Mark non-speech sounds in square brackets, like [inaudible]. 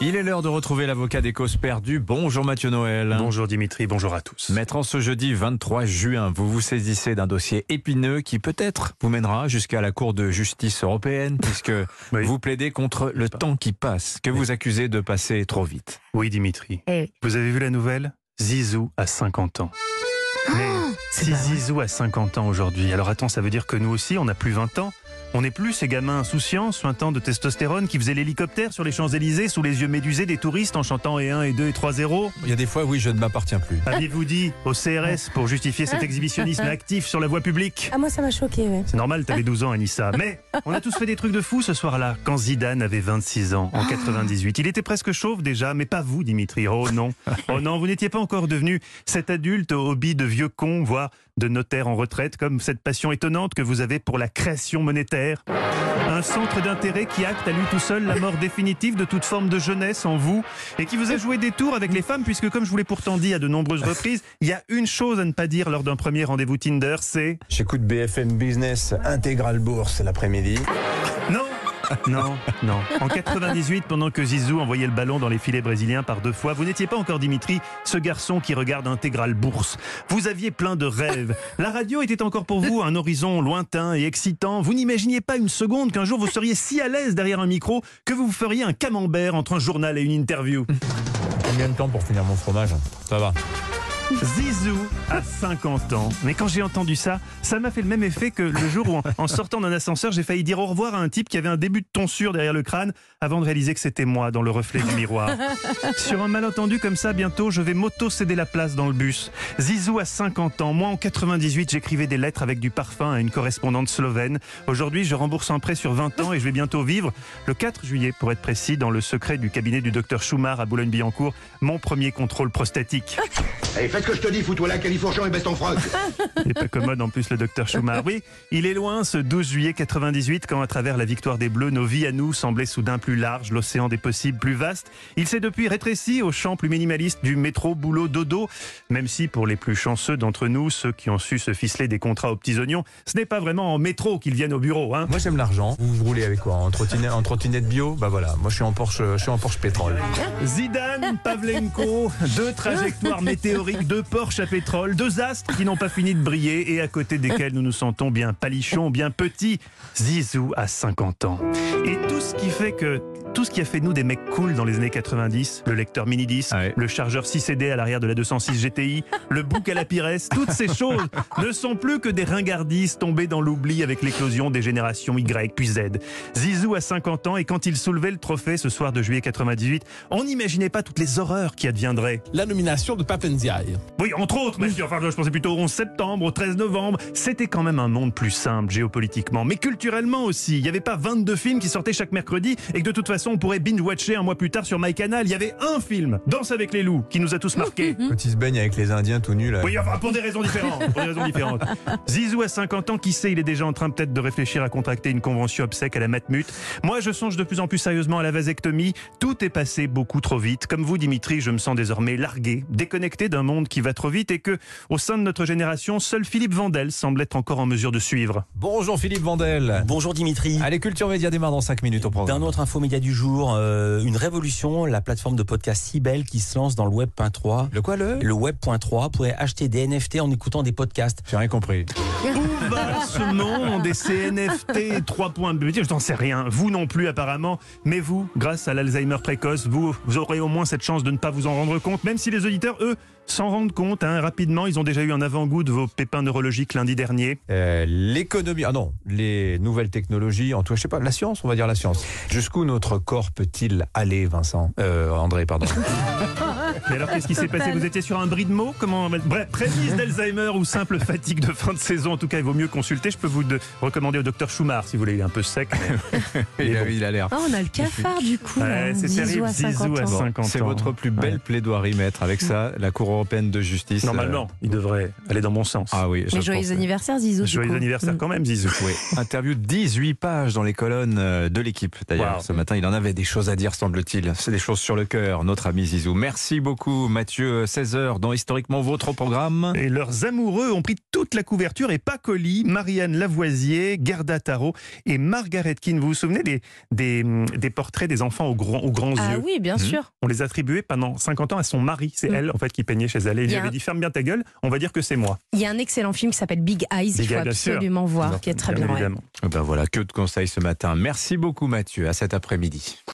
Il est l'heure de retrouver l'avocat des causes perdues. Bonjour Mathieu Noël. Bonjour Dimitri, bonjour à tous. Maître, en ce jeudi 23 juin, vous vous saisissez d'un dossier épineux qui peut-être vous mènera jusqu'à la Cour de justice européenne, puisque [laughs] Oui. vous plaidez contre le temps qui passe, que vous accusez de passer trop vite. Oui Dimitri, Eh, vous avez vu la nouvelle? Zizou a 50 ans. Mais c'est si. Zizou a 50 ans aujourd'hui, alors attends, ça veut dire que nous aussi, on n'a plus 20 ans on n'est plus ces gamins insouciants, sointants de testostérone, qui faisaient l'hélicoptère sur les Champs-Élysées sous les yeux médusés des touristes en chantant et 1 et 2 et 3 0 Il y a des fois, oui, je ne m'appartiens plus. Aviez-vous dit au CRS pour justifier cet exhibitionnisme actif sur la voie publique? Ah, moi, ça m'a choqué, ouais. C'est normal, t'avais 12 ans, Anissa. Mais on a tous fait des trucs de fou ce soir-là, quand Zidane avait 26 ans, en 98. Il était presque chauve déjà, mais pas vous, Dimitri. Oh non. [laughs] Oh non, vous n'étiez pas encore devenu cet adulte au hobby de vieux con, voire de notaire en retraite, comme cette passion étonnante que vous avez pour la création monétaire. Un centre d'intérêt qui acte à lui tout seul la mort définitive de toute forme de jeunesse en vous et qui vous a joué des tours avec les femmes puisque comme je vous l'ai pourtant dit à de nombreuses [laughs] reprises, il y a une chose à ne pas dire lors d'un premier rendez-vous Tinder, c'est J'écoute BFM Business Intégral Bourse l'après-midi. Non [laughs] non, non. En 98, pendant que Zizou envoyait le ballon dans les filets brésiliens par deux fois, vous n'étiez pas encore Dimitri, ce garçon qui regarde Intégral Bourse. Vous aviez plein de rêves. La radio était encore pour vous un horizon lointain et excitant. Vous n'imaginiez pas une seconde qu'un jour vous seriez si à l'aise derrière un micro que vous feriez un camembert entre un journal et une interview. Combien de temps pour finir mon fromage? Ça va. Zizou a 50 ans. Mais quand j'ai entendu ça, ça m'a fait le même effet que le jour où, en, sortant d'un ascenseur, j'ai failli dire au revoir à un type qui avait un début de tonsure derrière le crâne avant de réaliser que c'était moi dans le reflet du miroir. [laughs] Sur un malentendu comme ça, bientôt, je vais m'auto-céder la place dans le bus. Zizou a 50 ans. Moi, en 98, j'écrivais des lettres avec du parfum à une correspondante slovène. Aujourd'hui, je rembourse un prêt sur 20 ans et je vais bientôt vivre, le 4 juillet pour être précis, dans le secret du cabinet du docteur Schumacher à Boulogne-Billancourt, mon premier contrôle prostatique. Allez, fais ce que je te dis, fous-toi là, califourchon et baisse ton froc. Il est pas commode en plus le docteur Schumacher. Oui, il est loin ce 12 juillet 98 quand à travers la victoire des Bleus, nos vies à nous semblaient soudain plus larges, l'océan des possibles plus vaste. Il s'est depuis rétréci au champ plus minimaliste du métro, boulot, dodo. Même si pour les plus chanceux d'entre nous, ceux qui ont su se ficeler des contrats aux petits oignons, ce n'est pas vraiment en métro qu'ils viennent au bureau. Hein. Moi j'aime l'argent. Vous, vous roulez avec quoi? En trottinette, en trottinette bio? Bah voilà, moi je suis en Porsche, je suis en Porsche pétrole. Zidane, Pavlenko, deux trajectoires météoriques, deux Porsche à pétrole, deux astres qui n'ont pas fini de briller et à côté desquels nous nous sentons bien palichons, bien petits. Zizou a 50 ans. Et tout ce qui fait que tout ce qui a fait de nous des mecs cool dans les années 90, le lecteur mini 10, Ouais. le chargeur 6 CD à l'arrière de la 206 GTI, le bouc à la Pires, toutes ces choses [laughs] ne sont plus que des ringardises tombées dans l'oubli avec l'éclosion des générations Y puis Z. Zizou a 50 ans et quand il soulevait le trophée ce soir de juillet 98, on n'imaginait pas toutes les horreurs qui adviendraient. la nomination de Papendiaï. Oui, entre autres, monsieur. Enfin, je pensais plutôt au 11 septembre, au 13 novembre. C'était quand même un monde plus simple géopolitiquement, mais culturellement aussi. Il n'y avait pas 22 films qui sortaient chaque mercredi et que de toute façon on pourrait binge-watcher un mois plus tard sur MyCanal. Il y avait un film, Danse avec les loups, qui nous a tous marqués. [laughs] Quand ils se baignent avec les Indiens tout nus là. Oui, enfin, pour des raisons différentes. Pour des raisons différentes. [laughs] Zizou a 50 ans, qui sait, il est déjà en train peut-être de réfléchir à contracter une convention obsèque à la Matmut. Moi, je songe de plus en plus sérieusement à la vasectomie. Tout est passé beaucoup trop vite. Comme vous, Dimitri, je me sens désormais largué, déconnecté d'un monde qui va trop vite et que, au sein de notre génération, seul Philippe Vandel semble être encore en mesure de suivre. Bonjour Philippe Vandel. Bonjour Dimitri. Allez, Culture Média démarre dans 5 minutes au programme. D'un autre infomédia du jour, euh, une révolution, la plateforme de podcast Sibel qui se lance dans le web.3. Le quoi le? Le web.3, vous pourrez acheter des NFT en écoutant des podcasts. J'ai rien compris. Où va ce monde des CNFT 3 points de Je n'en sais rien. Vous non plus apparemment. Mais vous, grâce à l'Alzheimer précoce, vous, vous aurez au moins cette chance de ne pas vous en rendre compte, même si les auditeurs, eux, s'en rendent compte hein, rapidement. Ils ont déjà eu un avant-goût de vos pépins neurologiques lundi dernier. Euh, L'économie, ah non, les nouvelles technologies, en tout cas, je sais pas, la science, on va dire la science. Jusqu'où notre corps peut-il aller, Vincent? Euh, André, pardon. [laughs] Mais alors, qu'est-ce qui s'est passé? Vous étiez sur un bris de mots? Comment Bref, prémisse d'Alzheimer ou simple fatigue de fin de saison. En tout cas, il vaut mieux consulter. Je peux vous de- recommander au docteur Schumacher si vous voulez. Il est un peu sec. mais- [laughs] il, a, il a l'air. Ah, on a le cafard, du coup. Ouais, là. c'est terrible. à 50 Zizou à ans. 50 ans. C'est votre plus belle plaidoirie, maître. Avec ça, la Cour européenne de justice. Normalement, il devrait aller dans mon sens. Ah oui, je Mais joyeux pense. anniversaire, Zizou. Joyeux anniversaire Mm. quand même, Zizou. Oui, [laughs] interview de 18 pages dans les colonnes euh, de l'équipe. D'ailleurs, Wow. ce matin, il en avait des choses à dire, semble-t-il. C'est des choses sur le cœur, notre ami Zizou. Merci beaucoup, Mathieu. 16h dans Historiquement Votre programme. Et leurs amoureux ont pris toute la couverture et pas colis. Marianne Lavoisier, Gerda Taro et Margaret Keane. Vous vous souvenez des, des, des portraits des enfants aux, grands- aux grands Ah yeux? oui, bien sûr. On les attribuait pendant 50 ans à son mari. C'est Mm. elle, en fait, qui peignait chez elle. Et un- dit Ferme bien ta gueule, on va dire que c'est moi. Il y a un excellent film qui s'appelle Big Eyes, Big il faut bien sûr. absolument voir, qui est très bien. ouais. évidemment. Ben voilà, que de conseils ce matin. Merci beaucoup, Mathieu. À cet après-midi.